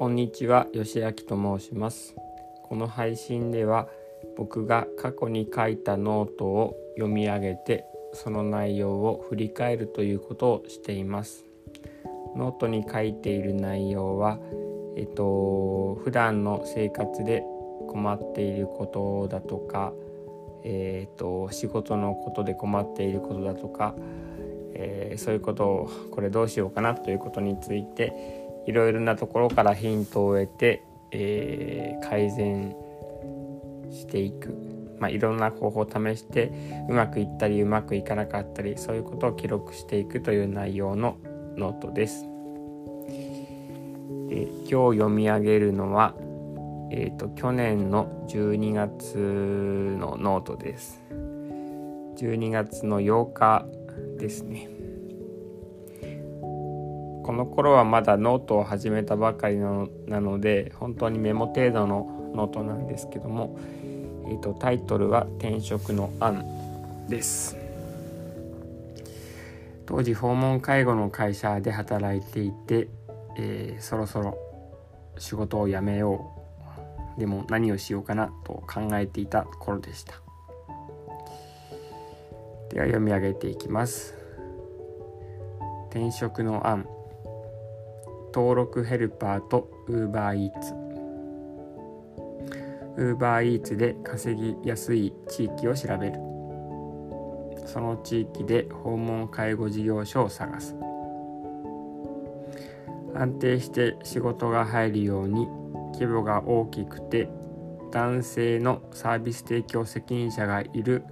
こんにちは、よしあきと申します。この配信では僕が過去に書いたノートを読み上げてその内容を振り返るということをしています。ノートに書いている内容は、えっと普段の生活で困っていることだとか、えっと仕事のことで困っていることだとか、えー、そういうことをこれどうしようかなということについていろいろなところからヒントを得て、えー、改善していく、まあ、いろんな方法を試してうまくいったりうまくいかなかったりそういうことを記録していくという内容のノートです。え今日読み上げるのは、えーと、と去年の12月のノートです。12月の8日ですね。この頃はまだノートを始めたばかりなので本当にメモ程度のノートなんですけども、えーと、タイトルは「転職の案」です。当時訪問介護の会社で働いていて、えー、そろそろ仕事を辞めよう。でも何をしようかなと考えていた頃でした。では読み上げていきます。転職の案。登録ヘルパーと UberEats UberEats で稼ぎやすい地域を調べる。その地域で訪問介護事業所を探す。安定して仕事が入るように規模が大きくて男性のサービス提供責任者がいる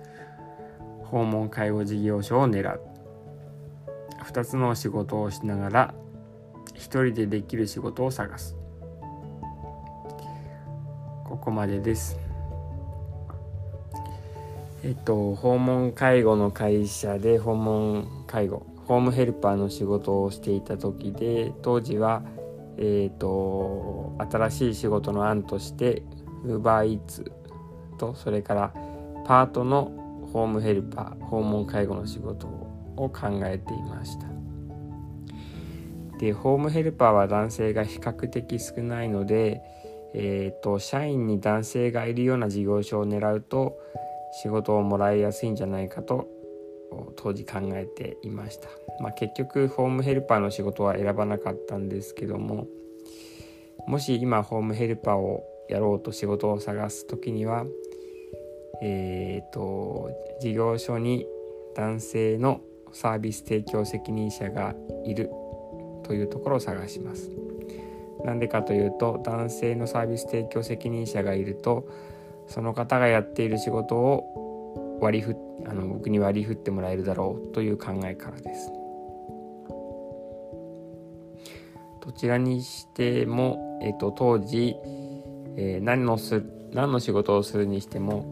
訪問介護事業所を狙う。2つの仕事をしながら一人でできる仕事を探す。ここまでです。えっと訪問介護の会社で訪問介護ホームヘルパーの仕事をしていた時で当時はえっと新しい仕事の案として UberEats とそれからパートのホームヘルパー訪問介護の仕事を考えていました。でホームヘルパーは男性が比較的少ないので、えーと、社員に男性がいるような事業所を狙うと仕事をもらいやすいんじゃないかと当時考えていました、まあ、結局ホームヘルパーの仕事は選ばなかったんですけどももし今ホームヘルパーをやろうと仕事を探す時にはえっ、ー、と事業所に男性のサービス提供責任者がいるというところを探します。なんでかというと男性のサービス提供責任者がいるとその方がやっている仕事を割り振あの僕に割り振ってもらえるだろうという考えからです。どちらにしても、えっと、当時、えー、何のす何の仕事をするにしても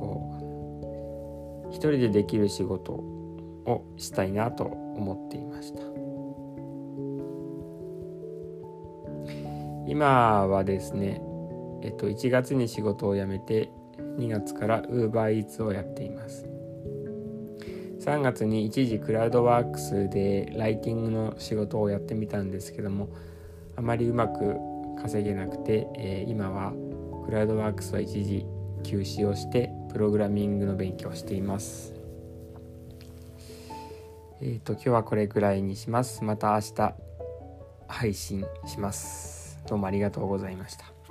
こう一人でできる仕事をしたいなと思っていました。今はですね、えっと、1月に仕事を辞めて2月から UberEats をやっています。3月に一時クラウドワークスでライティングの仕事をやってみたんですけどもあまりうまく稼げなくて、えー、今はクラウドワークスは一時休止をしてプログラミングの勉強をしています。えっ、ー、と今日はこれぐらいにします。また明日配信します。どうもありがとうございました。